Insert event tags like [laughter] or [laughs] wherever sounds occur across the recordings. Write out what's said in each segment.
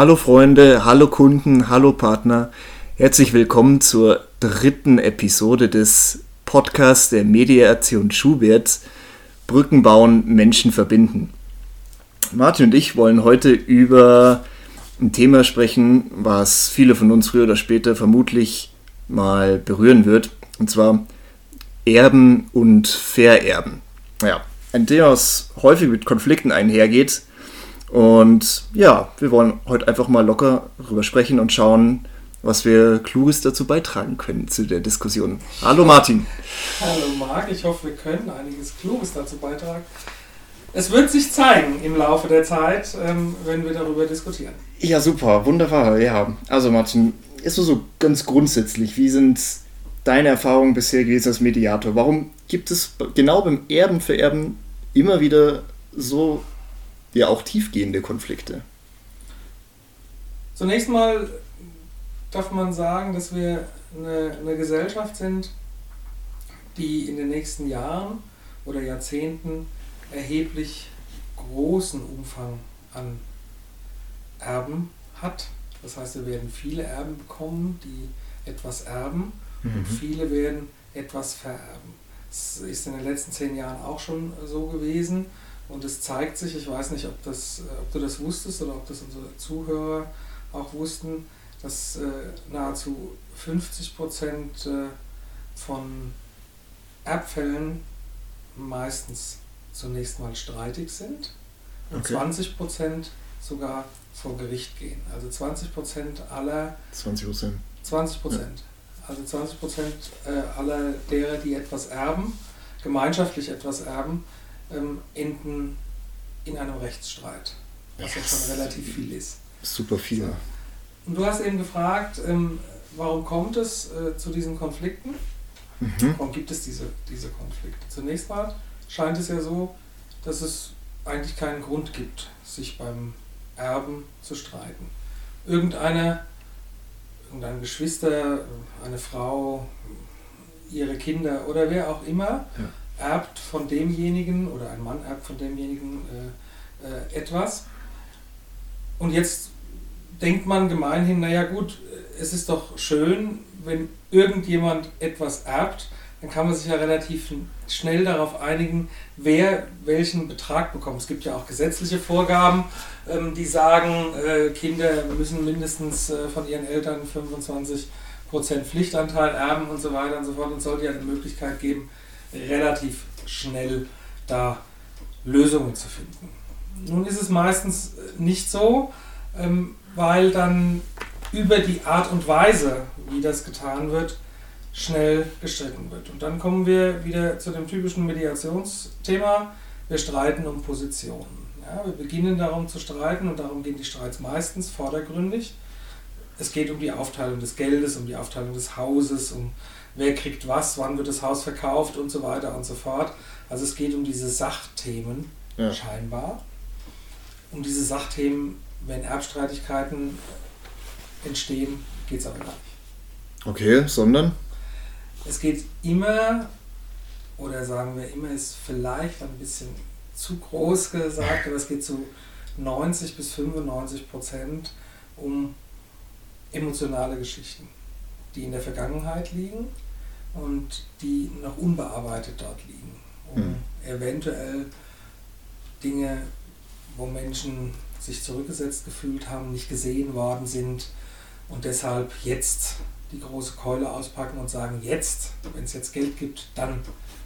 Hallo Freunde, hallo Kunden, hallo Partner. Herzlich willkommen zur dritten Episode des Podcasts der Mediation Schubert. Brücken bauen, Menschen verbinden. Martin und ich wollen heute über ein Thema sprechen, was viele von uns früher oder später vermutlich mal berühren wird. Und zwar Erben und Vererben. Ja, ein Thema, was häufig mit Konflikten einhergeht. Und ja, wir wollen heute einfach mal locker darüber sprechen und schauen, was wir Kluges dazu beitragen können zu der Diskussion. Hallo Martin. Hallo Marc, ich hoffe, wir können einiges Kluges dazu beitragen. Es wird sich zeigen im Laufe der Zeit, ähm, wenn wir darüber diskutieren. Ja, super, wunderbar. Ja, also Martin, ist so ganz grundsätzlich, wie sind deine Erfahrungen bisher gewesen als Mediator? Warum gibt es genau beim Erben für Erben immer wieder so ja auch tiefgehende Konflikte? Zunächst mal darf man sagen, dass wir eine, eine Gesellschaft sind, die in den nächsten Jahren oder Jahrzehnten erheblich großen Umfang an Erben hat. Das heißt, wir werden viele Erben bekommen, die etwas erben mhm. und viele werden etwas vererben. Das ist in den letzten zehn Jahren auch schon so gewesen und es zeigt sich, ich weiß nicht, ob, das, ob du das wusstest oder ob das unsere Zuhörer auch wussten, dass äh, nahezu 50 Prozent äh, von Erbfällen meistens zunächst mal streitig sind und okay. 20 Prozent sogar vor Gericht gehen. Also 20 Prozent aller. 20 Prozent. 20 Prozent. Ja. Also 20 Prozent äh, aller derer, die etwas erben, gemeinschaftlich etwas erben, ähm, enden in einem Rechtsstreit. Was ja schon relativ viel ist. Super viel. So. Und du hast eben gefragt, ähm, warum kommt es äh, zu diesen Konflikten? Mhm. Warum gibt es diese, diese Konflikte? Zunächst mal scheint es ja so, dass es eigentlich keinen Grund gibt, sich beim Erben zu streiten. Irgendeine, irgendein Geschwister, eine Frau, ihre Kinder oder wer auch immer ja. Erbt von demjenigen oder ein Mann erbt von demjenigen äh, äh, etwas. Und jetzt denkt man gemeinhin, naja gut, es ist doch schön, wenn irgendjemand etwas erbt, dann kann man sich ja relativ schnell darauf einigen, wer welchen Betrag bekommt. Es gibt ja auch gesetzliche Vorgaben, ähm, die sagen, äh, Kinder müssen mindestens äh, von ihren Eltern 25% Pflichtanteil erben und so weiter und so fort. Und es sollte ja eine Möglichkeit geben, relativ schnell da Lösungen zu finden. Nun ist es meistens nicht so. Ähm, weil dann über die Art und Weise, wie das getan wird, schnell gestritten wird. Und dann kommen wir wieder zu dem typischen Mediationsthema. Wir streiten um Positionen. Ja, wir beginnen darum zu streiten und darum gehen die Streits meistens vordergründig. Es geht um die Aufteilung des Geldes, um die Aufteilung des Hauses, um wer kriegt was, wann wird das Haus verkauft und so weiter und so fort. Also es geht um diese Sachthemen ja. scheinbar. Um diese Sachthemen wenn Erbstreitigkeiten entstehen, geht es aber gar nicht. Okay, sondern? Es geht immer, oder sagen wir immer, ist vielleicht ein bisschen zu groß gesagt, aber es geht zu 90 bis 95 Prozent um emotionale Geschichten, die in der Vergangenheit liegen und die noch unbearbeitet dort liegen, um hm. eventuell Dinge, wo Menschen sich zurückgesetzt gefühlt haben, nicht gesehen worden sind und deshalb jetzt die große Keule auspacken und sagen, jetzt, wenn es jetzt Geld gibt, dann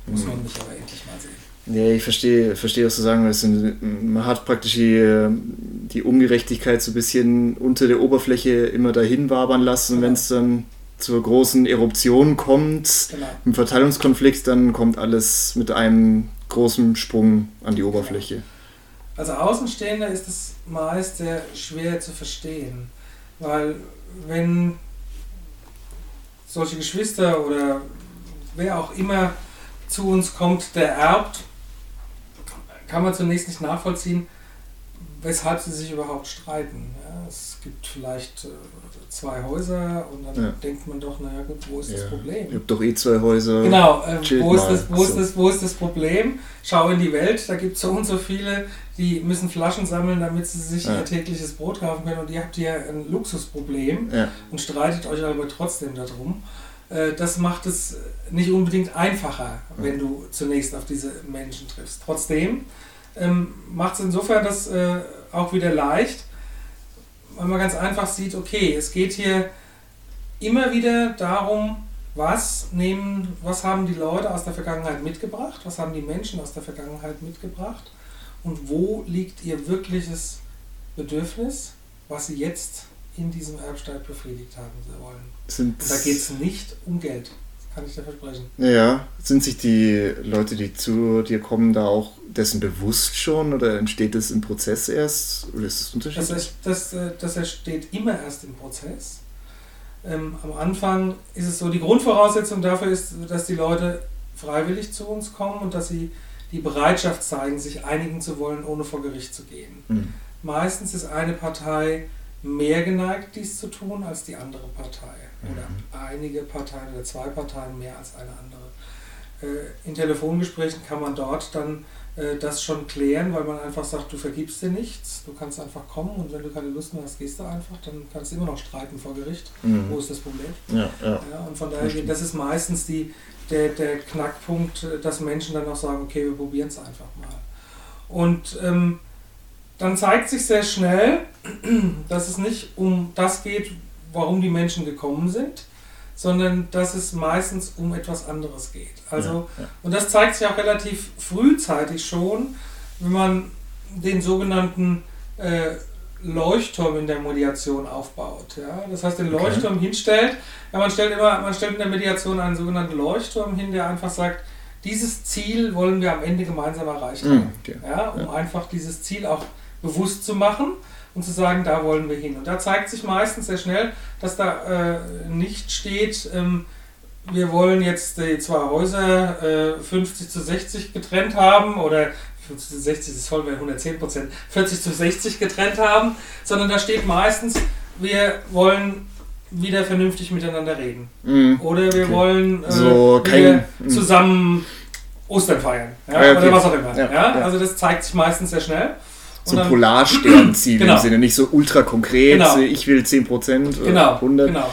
muss man mich aber endlich mal sehen. Ja, ich verstehe, verstehe, was du sagen willst. Man hat praktisch die, die Ungerechtigkeit so ein bisschen unter der Oberfläche immer dahin wabern lassen. Genau. Wenn es dann zur großen Eruption kommt, genau. im Verteilungskonflikt, dann kommt alles mit einem großen Sprung an die Oberfläche. Genau. Als Außenstehender ist es meist sehr schwer zu verstehen, weil wenn solche Geschwister oder wer auch immer zu uns kommt, der erbt, kann man zunächst nicht nachvollziehen, weshalb sie sich überhaupt streiten. Ja, es gibt vielleicht äh, zwei Häuser und dann ja. denkt man doch, naja gut, wo ist ja. das Problem? Ihr habt doch eh zwei Häuser. Genau, äh, wo, ist das, wo, ist das, wo ist das Problem? Schau in die Welt, da gibt es so und so viele, die müssen Flaschen sammeln, damit sie sich ja. ihr tägliches Brot kaufen können und ihr habt hier ein Luxusproblem und streitet euch aber trotzdem darum. Äh, das macht es nicht unbedingt einfacher, wenn du zunächst auf diese Menschen triffst. Trotzdem ähm, macht es insofern das äh, auch wieder leicht, weil man ganz einfach sieht, okay, es geht hier immer wieder darum, was nehmen, was haben die Leute aus der Vergangenheit mitgebracht, was haben die Menschen aus der Vergangenheit mitgebracht und wo liegt ihr wirkliches Bedürfnis, was sie jetzt in diesem Erbstreit befriedigt haben wollen. Sind und da geht es nicht um Geld, kann ich dir versprechen. Ja, sind sich die Leute, die zu dir kommen, da auch dessen bewusst schon oder entsteht das im Prozess erst oder ist es unterschiedlich? Das, das, äh, das entsteht immer erst im Prozess. Ähm, am Anfang ist es so, die Grundvoraussetzung dafür ist, dass die Leute freiwillig zu uns kommen und dass sie die Bereitschaft zeigen, sich einigen zu wollen, ohne vor Gericht zu gehen. Mhm. Meistens ist eine Partei mehr geneigt, dies zu tun, als die andere Partei. Oder Mhm. einige Parteien oder zwei Parteien mehr als eine andere. Äh, in Telefongesprächen kann man dort dann äh, das schon klären, weil man einfach sagt, du vergibst dir nichts, du kannst einfach kommen und wenn du keine Lust mehr hast, gehst du einfach, dann kannst du immer noch streiten vor Gericht. Mhm. Wo ist das Problem? Ja, ja. Ja, und von daher, geht- das ist meistens die, der, der Knackpunkt, dass Menschen dann auch sagen, okay, wir probieren es einfach mal. Und ähm, dann zeigt sich sehr schnell, [clears throat] dass es nicht um das geht, warum die Menschen gekommen sind, sondern dass es meistens um etwas anderes geht. Also, ja, ja. und das zeigt sich auch relativ frühzeitig schon, wenn man den sogenannten äh, Leuchtturm in der Mediation aufbaut. Ja? Das heißt, den Okay. Leuchtturm hinstellt. Ja, man, stellt immer, man stellt in der Mediation einen sogenannten Leuchtturm hin, der einfach sagt, dieses Ziel wollen wir am Ende gemeinsam erreicht haben. Mhm, okay. Ja, um einfach dieses Ziel auch bewusst zu machen und zu sagen, da wollen wir hin. Und da zeigt sich meistens sehr schnell, dass da äh, nicht steht, ähm, wir wollen jetzt die zwei Häuser äh, 50 zu 60 getrennt haben oder 50 zu 60 ist voll, wäre 110 Prozent, 40 zu 60 getrennt haben, sondern da steht meistens, wir wollen wieder vernünftig miteinander reden. Mhm. Oder wir Okay. wollen äh, So kein- mhm. zusammen Ostern feiern. Ja? Okay. Oder was auch immer. Ja, ja. Also das zeigt sich meistens sehr schnell. So dann- Polarsternziele Genau. im Sinne, nicht so ultra konkret, Genau. ich will 10% oder Genau, 100. genau.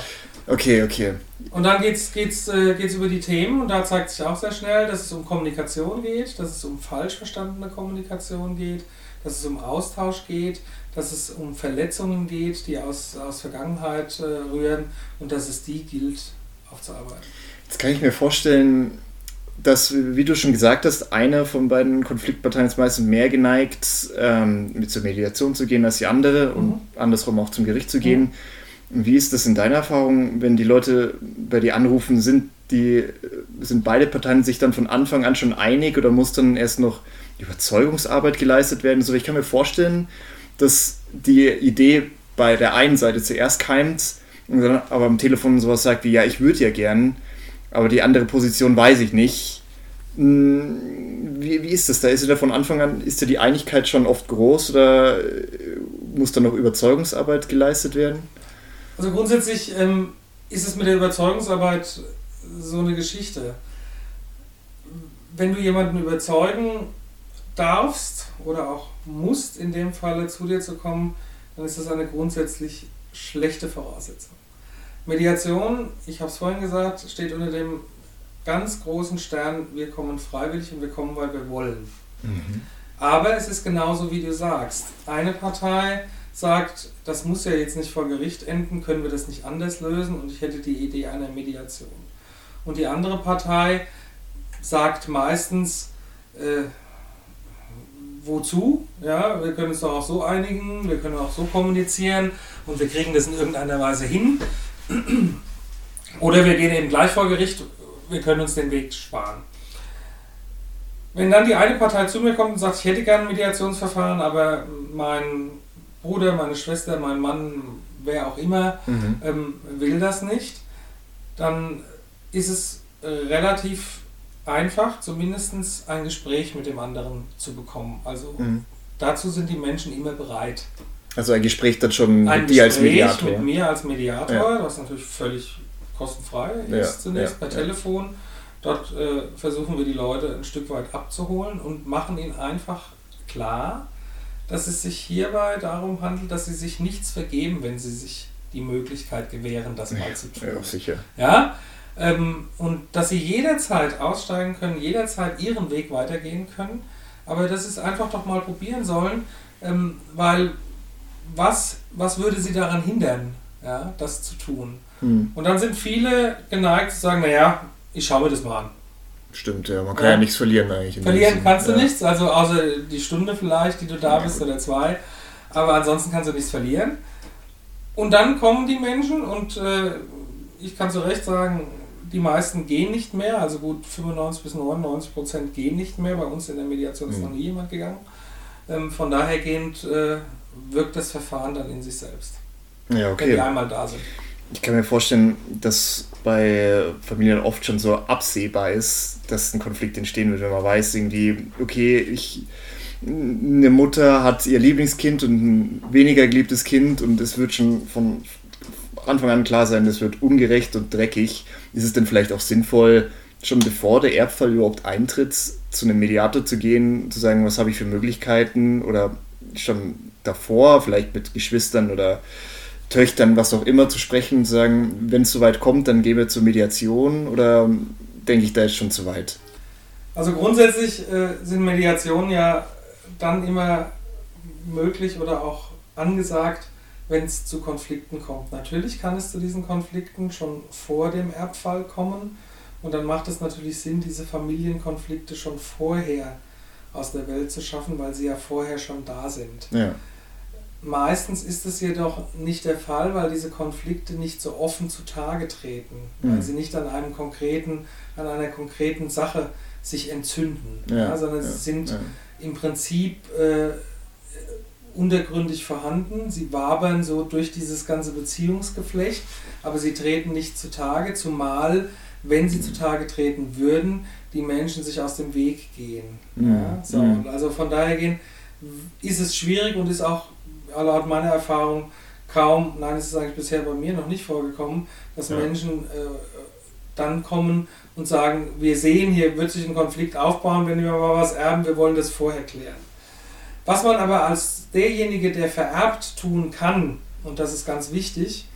Okay, okay. Und dann geht es geht's, äh, geht's über die Themen und da zeigt sich auch sehr schnell, dass es um Kommunikation geht, dass es um falsch verstandene Kommunikation geht, dass es um Austausch geht, dass es um Verletzungen geht, die aus, aus Vergangenheit äh, rühren und dass es die gilt aufzuarbeiten. Jetzt kann ich mir vorstellen, dass, wie du schon gesagt hast, eine von beiden Konfliktparteien ist meistens mehr geneigt, ähm, mit zur Mediation zu gehen als die andere und Mhm. andersrum auch zum Gericht zu gehen. Wie ist das in deiner Erfahrung, wenn die Leute bei dir anrufen, sind die sind beide Parteien sich dann von Anfang an schon einig oder muss dann erst noch Überzeugungsarbeit geleistet werden? So, ich kann mir vorstellen, dass die Idee bei der einen Seite zuerst keimt und dann aber am Telefon sowas sagt wie, ja, ich würde ja gern, aber die andere Position weiß ich nicht. Hm, Wie, wie ist das da? Ist da von Anfang an, ist da die Einigkeit schon oft groß oder äh, muss da noch Überzeugungsarbeit geleistet werden? Also grundsätzlich ähm, ist es mit der Überzeugungsarbeit so eine Geschichte. Wenn du jemanden überzeugen darfst oder auch musst, in dem Falle zu dir zu kommen, dann ist das eine grundsätzlich schlechte Voraussetzung. Mediation, ich habe es vorhin gesagt, steht unter dem ganz großen Stern, wir kommen freiwillig und wir kommen, weil wir wollen. Aber es ist genauso, wie du sagst. Eine Partei sagt, das muss ja jetzt nicht vor Gericht enden, können wir das nicht anders lösen und ich hätte die Idee einer Mediation. Und die andere Partei sagt meistens, äh, wozu? Ja, wir können uns doch auch so einigen, wir können auch so kommunizieren und wir kriegen das in irgendeiner Weise hin. Oder wir gehen eben gleich vor Gericht, wir können uns den Weg sparen. Wenn dann die eine Partei zu mir kommt und sagt, ich hätte gerne ein Mediationsverfahren, aber mein Bruder, meine Schwester, mein Mann, wer auch immer, Mhm. ähm, will das nicht, dann ist es äh, relativ einfach, zumindest ein Gespräch mit dem anderen zu bekommen. Also Mhm. dazu sind die Menschen immer bereit. Also ein Gespräch dann schon Ein mit dir als Gespräch Mediator. mit mir als Mediator, Ja. was natürlich völlig kostenfrei Ja, ist zunächst per. Telefon. Dort äh, versuchen wir die Leute ein Stück weit abzuholen und machen ihnen einfach klar, dass es sich hierbei darum handelt, dass sie sich nichts vergeben, wenn sie sich die Möglichkeit gewähren, das mal zu tun. Ja, sicher. Ja, ähm, und dass sie jederzeit aussteigen können, jederzeit ihren Weg weitergehen können, aber dass sie es einfach doch mal probieren sollen, ähm, weil was, was würde sie daran hindern, ja, das zu tun? Hm. Und dann sind viele geneigt zu sagen, naja, ich schaue mir das mal an. Stimmt, ja, man kann ja, ja nichts verlieren eigentlich. Verlieren kannst du ja. nichts, also außer die Stunde vielleicht, die du da bist oder zwei, aber ansonsten kannst du nichts verlieren. Und dann kommen die Menschen und äh, ich kann zu Recht sagen, die meisten gehen nicht mehr, also gut 95 bis 99 Prozent gehen nicht mehr. Bei uns in der Mediation ist mhm. noch nie jemand gegangen. Ähm, von daher gehend äh, wirkt das Verfahren dann in sich selbst. Ja, okay. Wenn die einmal da sind. Ich kann mir vorstellen, dass bei Familien oft schon so absehbar ist, dass ein Konflikt entstehen wird, wenn man weiß, irgendwie, okay, ich, eine Mutter hat ihr Lieblingskind und ein weniger geliebtes Kind und es wird schon von Anfang an klar sein, das wird ungerecht und dreckig. Ist es denn vielleicht auch sinnvoll, schon bevor der Erbfall überhaupt eintritt, zu einem Mediator zu gehen, zu sagen, was habe ich für Möglichkeiten oder schon davor, vielleicht mit Geschwistern oder Töchtern, was auch immer, zu sprechen und sagen, wenn es soweit kommt, dann gehen wir zur Mediation oder denke ich da jetzt schon zu weit? Also grundsätzlich äh, sind Mediationen ja dann immer möglich oder auch angesagt, wenn es zu Konflikten kommt. Natürlich kann es zu diesen Konflikten schon vor dem Erbfall kommen und dann macht es natürlich Sinn, diese Familienkonflikte schon vorher aus der Welt zu schaffen, weil sie ja vorher schon da sind. Ja. Meistens ist es jedoch nicht der Fall, weil diese Konflikte nicht so offen zutage treten, mhm. weil sie nicht an einem konkreten, an einer konkreten Sache sich entzünden, ja, ja, sondern ja, sie sind im Prinzip äh, untergründig vorhanden. Sie wabern so durch dieses ganze Beziehungsgeflecht, aber sie treten nicht zutage, zumal, wenn sie zutage treten würden, die Menschen sich aus dem Weg gehen. Mhm. Ja, so, mhm. Also von daher gehen, ist es schwierig und ist auch laut meiner Erfahrung kaum, nein, es ist eigentlich bisher bei mir noch nicht vorgekommen, dass ja. Menschen äh, dann kommen und sagen, wir sehen, hier wird sich ein Konflikt aufbauen, wenn wir mal was erben, wir wollen das vorher klären. Was man aber als derjenige, der vererbt, tun kann, und das ist ganz wichtig,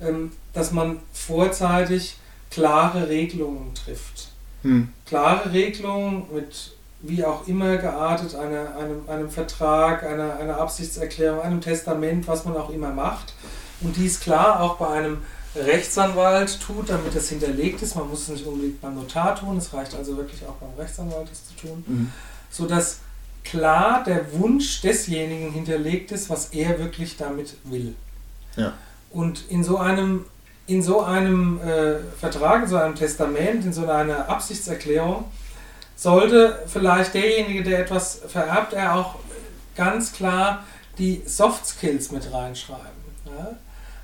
ähm, dass man vorzeitig klare Regelungen trifft. Hm. Klare Regelungen mit wie auch immer geartet, eine, einem, einem Vertrag, einer, einer Absichtserklärung, einem Testament, was man auch immer macht. Und dies klar auch bei einem Rechtsanwalt tut, damit es hinterlegt ist. Man muss es nicht unbedingt beim Notar tun, es reicht also wirklich auch beim Rechtsanwalt, das zu tun. Mhm. Sodass klar der Wunsch desjenigen hinterlegt ist, was er wirklich damit will. Ja. Und in so einem, in so einem äh, Vertrag, in so einem Testament, in so einer Absichtserklärung, sollte vielleicht derjenige, der etwas vererbt, er auch ganz klar die Soft Skills mit reinschreiben. Ja?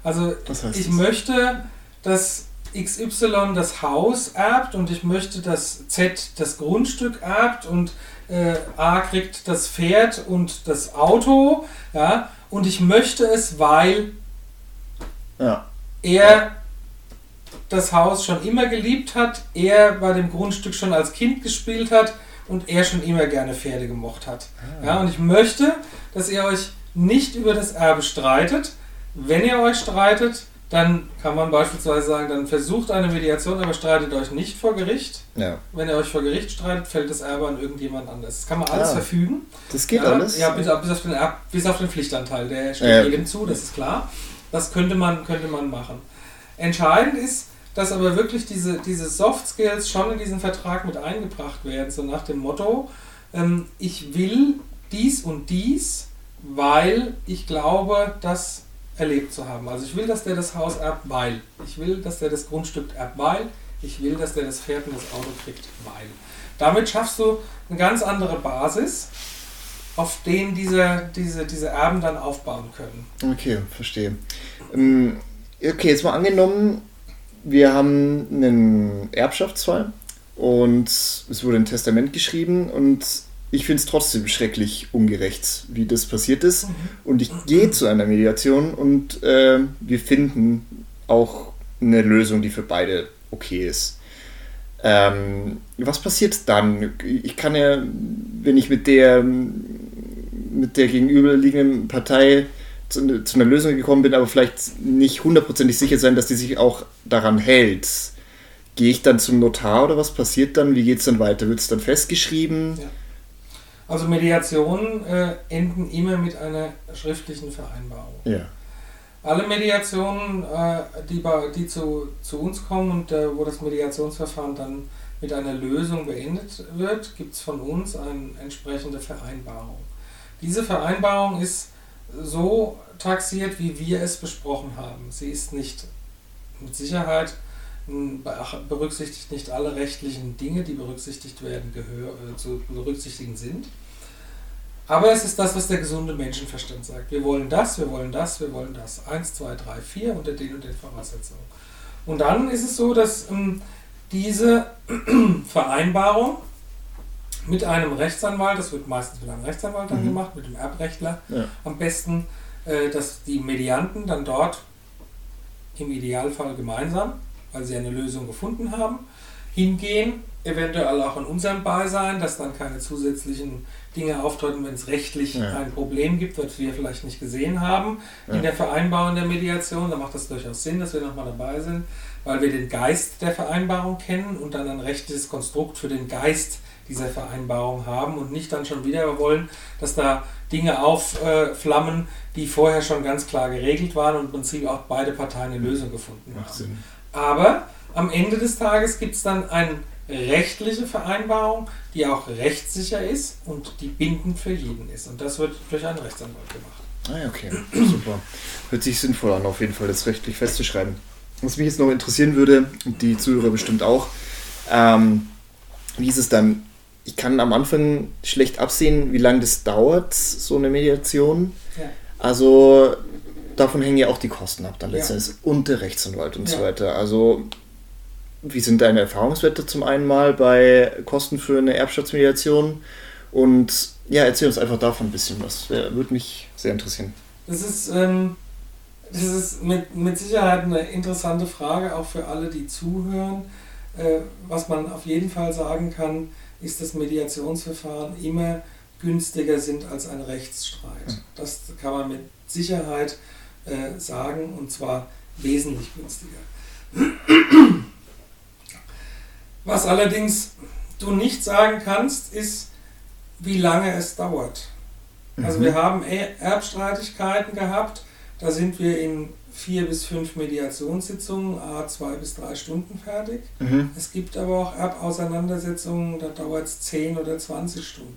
Also ich das? möchte, dass XY das Haus erbt und ich möchte, dass Z das Grundstück erbt und äh, A kriegt das Pferd und das Auto, ja, und ich möchte es, weil ja. er das Haus schon immer geliebt hat, er bei dem Grundstück schon als Kind gespielt hat und er schon immer gerne Pferde gemocht hat. Ah. Ja, und ich möchte, dass ihr euch nicht über das Erbe streitet. Wenn ihr euch streitet, dann kann man beispielsweise sagen, dann versucht eine Mediation, aber streitet euch nicht vor Gericht. Ja. Wenn ihr euch vor Gericht streitet, fällt das Erbe an irgendjemand anders. Das kann man alles ah, verfügen. Das geht ja, alles? Ja, bis, bis, auf den, bis auf den Pflichtanteil. Der steht ja. jedem zu, das ist klar. Das könnte man, könnte man machen. Entscheidend ist, dass aber wirklich diese, diese Soft Skills schon in diesen Vertrag mit eingebracht werden, so nach dem Motto, ähm, ich will dies und dies, weil ich glaube, dass erlebt zu haben. Also ich will, dass der das Haus erbt, weil. Ich will, dass der das Grundstück erbt, weil. Ich will, dass der das Pferd und das Auto kriegt, weil. Damit schaffst du eine ganz andere Basis, auf denen diese, diese, diese Erben dann aufbauen können. Okay, verstehe. Ähm, okay, jetzt mal angenommen, wir haben einen Erbschaftsfall und es wurde ein Testament geschrieben und ich finde es trotzdem schrecklich ungerecht, wie das passiert ist. Mhm. Und ich gehe zu einer Mediation und äh, wir finden auch eine Lösung, die für beide okay ist. Ähm, was passiert dann? Ich kann ja, wenn ich mit der mit der gegenüberliegenden Partei zu, zu, einer Lösung gekommen bin, aber vielleicht nicht hundertprozentig sicher sein, dass die sich auch daran hält. Gehe ich dann zum Notar oder was passiert dann? Wie geht es dann weiter? Wird es dann festgeschrieben? Ja. Also Mediationen äh, enden immer mit einer schriftlichen Vereinbarung. Ja. Alle Mediationen, äh, die, die zu, zu uns kommen und äh, wo das Mediationsverfahren dann mit einer Lösung beendet wird, gibt es von uns eine entsprechende Vereinbarung. Diese Vereinbarung ist so taxiert, wie wir es besprochen haben. Sie ist nicht mit Sicherheit berücksichtigt nicht alle rechtlichen Dinge, die berücksichtigt werden, gehör, äh, zu berücksichtigen sind. Aber es ist das, was der gesunde Menschenverstand sagt. Wir wollen das, wir wollen das, wir wollen das. Eins, zwei, drei, vier unter den und den Voraussetzungen. Und dann ist es so, dass ähm, diese [clears throat] Vereinbarung mit einem Rechtsanwalt, das wird meistens mit einem Rechtsanwalt dann mhm. gemacht, mit dem Erbrechtler ja. am besten, äh, dass die Medianten dann dort im Idealfall gemeinsam, weil sie eine Lösung gefunden haben, hingehen, eventuell auch in unserem Beisein, dass dann keine zusätzlichen Dinge auftreten, wenn es rechtlich ja. ein Problem gibt, was wir vielleicht nicht gesehen haben ja. in der Vereinbarung der Mediation. Da macht das durchaus Sinn, dass wir nochmal dabei sind, weil wir den Geist der Vereinbarung kennen und dann ein rechtliches Konstrukt für den Geist dieser Vereinbarung haben und nicht dann schon wieder wollen, dass da Dinge aufflammen, die vorher schon ganz klar geregelt waren und im Prinzip auch beide Parteien eine Lösung gefunden Macht haben. Sinn. Aber am Ende des Tages gibt es dann eine rechtliche Vereinbarung, die auch rechtssicher ist und die bindend für jeden ist. Und das wird durch einen Rechtsanwalt gemacht. Ah, okay, [clears throat] super. Hört sich sinnvoll an, auf jeden Fall das rechtlich festzuschreiben. Was mich jetzt noch interessieren würde, und die Zuhörer bestimmt auch, ähm, wie ist es dann ich kann am Anfang schlecht absehen, wie lange das dauert, so eine Mediation. Ja. Also davon hängen ja auch die Kosten ab, dann letztendlich ja. und der Rechtsanwalt und ja. so weiter. Also wie sind deine Erfahrungswerte zum einen mal bei Kosten für eine Erbschaftsmediation? Und ja, erzähl uns einfach davon ein bisschen was. Würde mich sehr interessieren. Das ist, ähm, das ist mit, mit Sicherheit eine interessante Frage, auch für alle, die zuhören. Äh, was man auf jeden Fall sagen kann, ist das Mediationsverfahren immer günstiger sind als ein Rechtsstreit. Das kann man mit Sicherheit äh, sagen und zwar wesentlich günstiger. Was allerdings du nicht sagen kannst, ist, wie lange es dauert. Also mhm. wir haben Erbstreitigkeiten gehabt, da sind wir in vier bis fünf Mediationssitzungen, a zwei bis drei Stunden fertig. Mhm. Es gibt aber auch Erbauseinandersetzungen, da dauert es zehn oder 20 Stunden.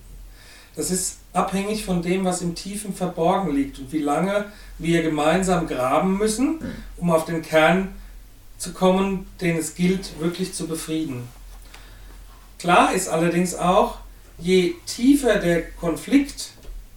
Das ist abhängig von dem, was im Tiefen verborgen liegt und wie lange wir gemeinsam graben müssen, mhm. um auf den Kern zu kommen, den es gilt, wirklich zu befrieden. Klar ist allerdings auch, je tiefer der Konflikt,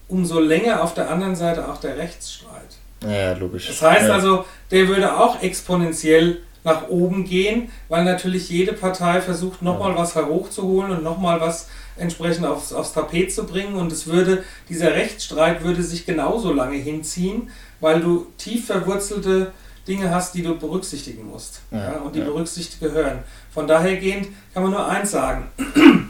umso länger auf der anderen Seite auch der Rechtsstreit. Ja, logisch. Das heißt ja. also, der würde auch exponentiell nach oben gehen, weil natürlich jede Partei versucht, nochmal ja. was hochzuholen und nochmal was entsprechend aufs, aufs Tapet zu bringen. Und es würde, dieser Rechtsstreit würde sich genauso lange hinziehen, weil du tief verwurzelte Dinge hast, die du berücksichtigen musst. Ja, ja, und die ja. berücksichtigt gehören. Von daher gehend kann man nur eins sagen. [clears throat]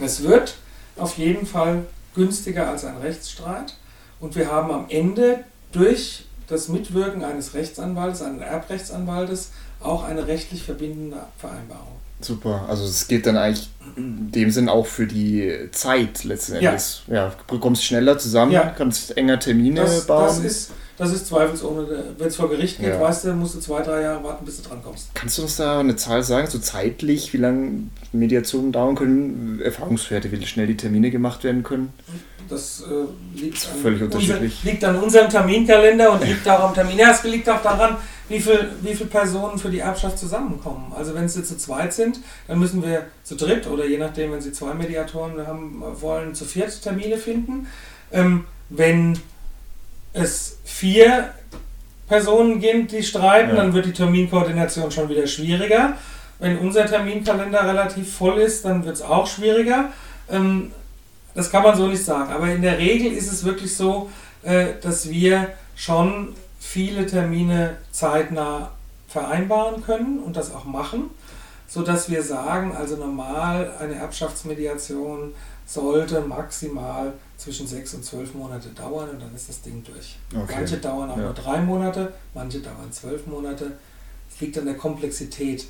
es wird auf jeden Fall günstiger als ein Rechtsstreit. Und wir haben am Ende durch das Mitwirken eines Rechtsanwaltes, eines Erbrechtsanwaltes, auch eine rechtlich verbindende Vereinbarung. Super, also es geht dann eigentlich in dem Sinn auch für die Zeit letzten Endes. Ja, ja du kommst schneller zusammen, ja. kannst enger Termine das, bauen. Das ist, das ist zweifelsohne, wenn es vor Gericht geht, ja. weißt du, musst du zwei, drei Jahre warten, bis du drankommst. Kannst du uns da eine Zahl sagen, so zeitlich, wie lange Mediationen dauern können, Erfahrungswerte, wie schnell die Termine gemacht werden können? Das äh, liegt, an. Unser, liegt an unserem Terminkalender und liegt auch am Termin. Ja, es liegt auch daran, wie viele wie viel Personen für die Erbschaft zusammenkommen. Also wenn sie zu zweit sind, dann müssen wir zu dritt oder je nachdem, wenn sie zwei Mediatoren haben wollen, zu viert Termine finden. Ähm, wenn es vier Personen gibt, die streiten, ja. dann wird die Terminkoordination schon wieder schwieriger. Wenn unser Terminkalender relativ voll ist, dann wird es auch schwieriger. Ähm, das kann man so nicht sagen. Aber in der Regel ist es wirklich so, äh, dass wir schon viele Termine zeitnah vereinbaren können und das auch machen, sodass wir sagen, also normal eine Erbschaftsmediation sollte maximal zwischen sechs und zwölf Monate dauern und dann ist das Ding durch. Okay. Manche dauern auch Ja. nur drei Monate, manche dauern zwölf Monate. Es liegt an der Komplexität.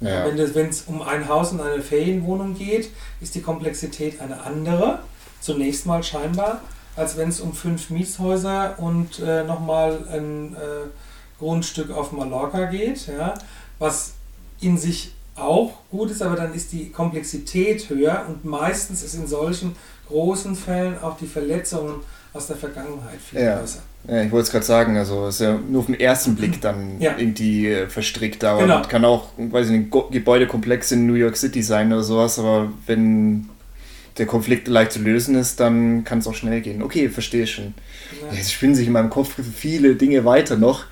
Ja. Wenn es- um ein Haus und eine Ferienwohnung geht, ist die Komplexität eine andere, zunächst mal scheinbar, als wenn es um fünf Mietshäuser und äh, nochmal ein äh, Grundstück auf Mallorca geht, ja, was in sich auch gut ist, aber dann ist die Komplexität höher und meistens ist in solchen großen Fällen auch die Verletzungen aus der Vergangenheit viel Ja. größer. Ja, ich wollte es gerade sagen, also ist ja nur auf den ersten Blick dann Ja. irgendwie äh, verstrickt, aber Genau. kann auch, weiß ich nicht, Gebäudekomplex in New York City sein oder sowas, aber wenn der Konflikt leicht zu lösen ist, dann kann es auch schnell gehen. Okay, verstehe schon. Ja. Es spinnen sich in meinem Kopf viele Dinge weiter noch.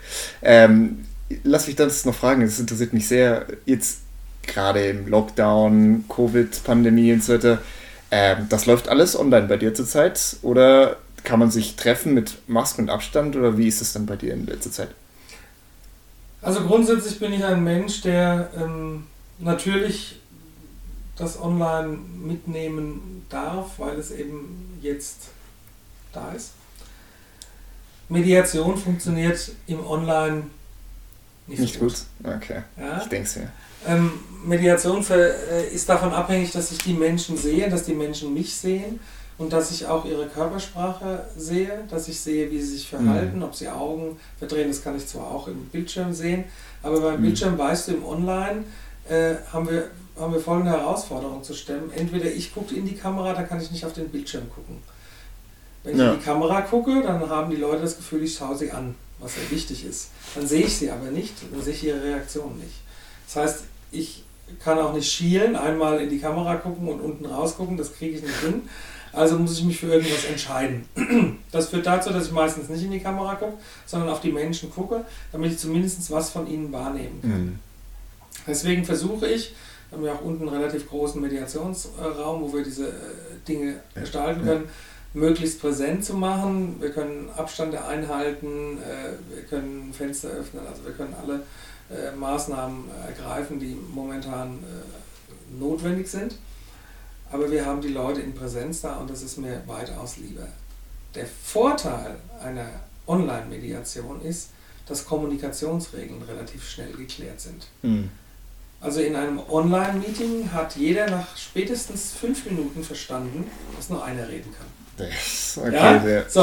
Ähm, lass mich das noch fragen, das interessiert mich sehr. Jetzt gerade im Lockdown, Covid-Pandemie und so weiter. Ähm, das läuft alles online bei dir zurzeit? Oder kann man sich treffen mit Maske und Abstand? Oder wie ist es dann bei dir in letzter Zeit? Also grundsätzlich bin ich ein Mensch, der ähm, natürlich das online mitnehmen darf, weil es eben jetzt da ist. Mediation funktioniert im Online nicht, Nicht so gut? Okay, Ja? ich denke es mir. Ähm, Mediation für, äh, ist davon abhängig, dass ich die Menschen sehe, dass die Menschen mich sehen und dass ich auch ihre Körpersprache sehe, dass ich sehe, wie sie sich verhalten, ob sie Augen verdrehen, das kann ich zwar auch im Bildschirm sehen, aber beim Mhm. Bildschirm weißt du, im Online äh, haben, wir, haben wir folgende Herausforderung zu stemmen. Entweder ich gucke in die Kamera, dann kann ich nicht auf den Bildschirm gucken. Wenn ich Ja. in die Kamera gucke, dann haben die Leute das Gefühl, ich schaue sie an, was sehr wichtig ist. Dann sehe ich sie aber nicht, dann sehe ich ihre Reaktion nicht. Das heißt, ich kann auch nicht schielen, einmal in die Kamera gucken und unten rausgucken, das kriege ich nicht hin. Also muss ich mich für irgendwas entscheiden. [clears throat] Das führt dazu, dass ich meistens nicht in die Kamera gucke, sondern auf die Menschen gucke, damit ich zumindest was von ihnen wahrnehmen kann. Mhm. Deswegen versuche ich, wir haben ja auch unten einen relativ großen Mediationsraum, wo wir diese äh, Dinge gestalten Ja. können, möglichst präsent zu machen. Wir können Abstände einhalten, äh, wir können Fenster öffnen, also wir können alle äh, Maßnahmen ergreifen, die momentan notwendig sind. Aber wir haben die Leute in Präsenz da und das ist mir weitaus lieber. Der Vorteil einer Online-Mediation ist, dass Kommunikationsregeln relativ schnell geklärt sind. Mhm. Also in einem Online-Meeting hat jeder nach spätestens fünf Minuten verstanden, dass nur einer reden kann. Das, okay, Ja? So,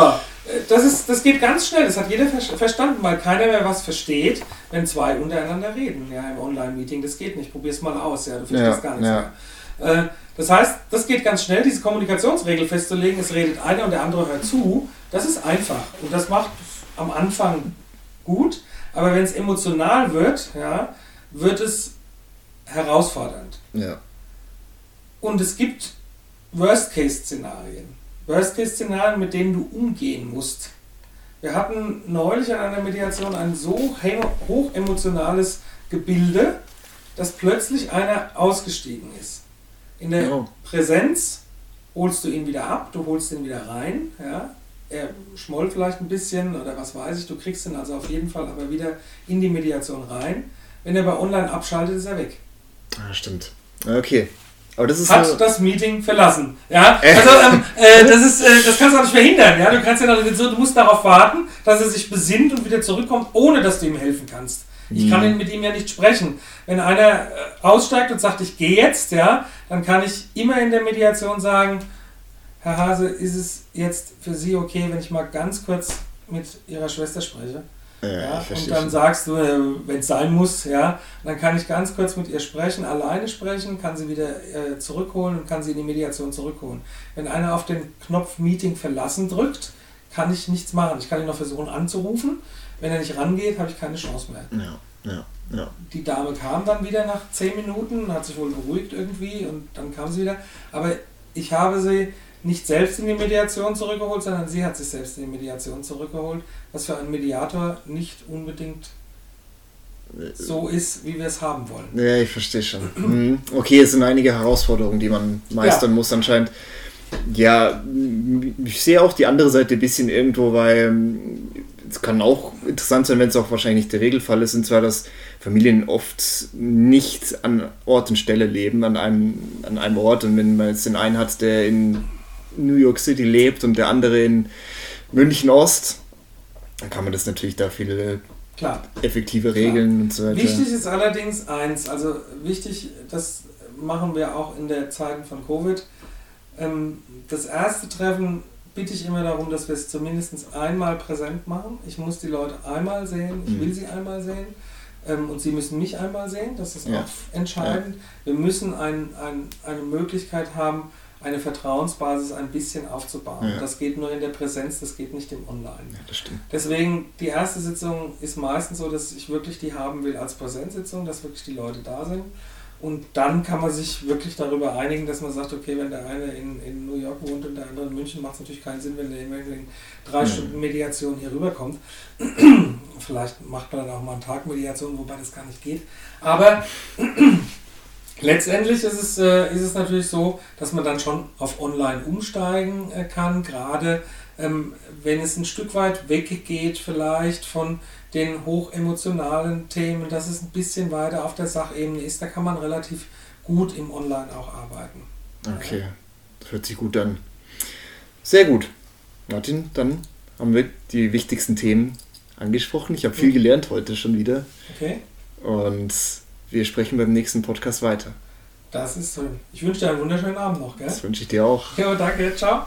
äh, das, ist, das geht ganz schnell, das hat jeder ver verstanden, weil keiner mehr was versteht, wenn zwei untereinander reden, ja, im Online-Meeting. Das geht nicht, probier's mal aus, ja, du verstehst Ja, gar nichts ja. mehr. Äh, das heißt, das geht ganz schnell, diese Kommunikationsregel festzulegen, es redet einer und der andere hört zu, das ist einfach und das macht am Anfang gut, aber wenn es emotional wird, ja, wird es herausfordernd. ja. Und es gibt Worst-Case-Szenarien. Worst-Case-Szenarien, mit denen du umgehen musst. Wir hatten neulich an einer Mediation ein so he- hochemotionales Gebilde, dass plötzlich einer ausgestiegen ist. In der Oh. Präsenz holst du ihn wieder ab, du holst ihn wieder rein. Ja? Er schmollt vielleicht ein bisschen oder was weiß ich, du kriegst ihn also auf jeden Fall aber wieder in die Mediation rein. Wenn er bei Online abschaltet, ist er weg Ah, stimmt. Okay. Aber das ist hat so, das Meeting verlassen. Ja, [laughs] also ähm, äh, das ist, äh, das kannst du auch nicht verhindern. Ja, du kannst ja so, du musst darauf warten, dass er sich besinnt und wieder zurückkommt, ohne dass du ihm helfen kannst. Ich kann ihn mit ihm ja nicht sprechen. Wenn einer äh, aussteigt und sagt, ich gehe jetzt, ja, dann kann ich immer in der Mediation sagen, Herr Hase, ist es jetzt für Sie okay, wenn ich mal ganz kurz mit Ihrer Schwester spreche? ja, Ja, und dann sagst du, wenn es sein muss, ja, dann kann ich ganz kurz mit ihr sprechen, alleine sprechen, kann sie wieder äh, zurückholen und kann sie in die Mediation zurückholen. Wenn einer auf den Knopf Meeting verlassen drückt, kann ich nichts machen. Ich kann ihn noch versuchen anzurufen. Wenn er nicht rangeht, habe ich keine Chance mehr. Ja, ja, ja. Die Dame kam dann wieder nach zehn Minuten, hat sich wohl beruhigt irgendwie und dann kam sie wieder. Aber ich habe sie nicht selbst in die Mediation zurückgeholt, sondern sie hat sich selbst in die Mediation zurückgeholt, was für einen Mediator nicht unbedingt so ist, wie wir es haben wollen. Ja, ich verstehe schon. Mhm. Okay, es sind einige Herausforderungen, die man meistern muss anscheinend. Ja, ich sehe auch die andere Seite ein bisschen irgendwo, weil es kann auch interessant sein, wenn es auch wahrscheinlich nicht der Regelfall ist, und zwar, dass Familien oft nicht an Ort und Stelle leben, an einem, an einem Ort. Und wenn man jetzt den einen hat, der in New York City lebt und der andere in München Ost, dann kann man das natürlich da viel Klar. effektive Regeln Klar. und so weiter. Wichtig ist allerdings eins, also wichtig, das machen wir auch in der Zeiten von Covid. Ähm, das erste Treffen bitte ich immer darum, dass wir es zumindest einmal präsent machen. Ich muss die Leute einmal sehen, ich will mhm. sie einmal sehen ähm, und sie müssen mich einmal sehen, das ist ja. auch entscheidend. Ja. Wir müssen ein, ein, eine Möglichkeit haben, eine Vertrauensbasis ein bisschen aufzubauen. Ja. Das geht nur in der Präsenz, das geht nicht im Online. Deswegen, die erste Sitzung ist meistens so, dass ich wirklich die haben will als Präsenzsitzung, dass wirklich die Leute da sind. Und dann kann man sich wirklich darüber einigen, dass man sagt, okay, wenn der eine in, in New York wohnt und der andere in München, macht es natürlich keinen Sinn, wenn der in drei mhm. Stunden Mediation hier rüberkommt. [clears throat] Vielleicht macht man dann auch mal einen Tag Mediation, wobei das gar nicht geht. Aber [clears throat] letztendlich ist es, äh, ist es natürlich so, dass man dann schon auf Online umsteigen äh, kann, gerade ähm, wenn es ein Stück weit weggeht vielleicht von den hochemotionalen Themen, dass es ein bisschen weiter auf der Sachebene ist, da kann man relativ gut im Online auch arbeiten. Okay, das hört sich gut an. Sehr gut. Martin, dann haben wir die wichtigsten Themen angesprochen. Ich habe viel gelernt heute schon wieder. Okay. Und wir sprechen beim nächsten Podcast weiter. Das ist schön. Ich wünsche dir einen wunderschönen Abend noch, gell? Das wünsche ich dir auch. Ja, danke. Ciao.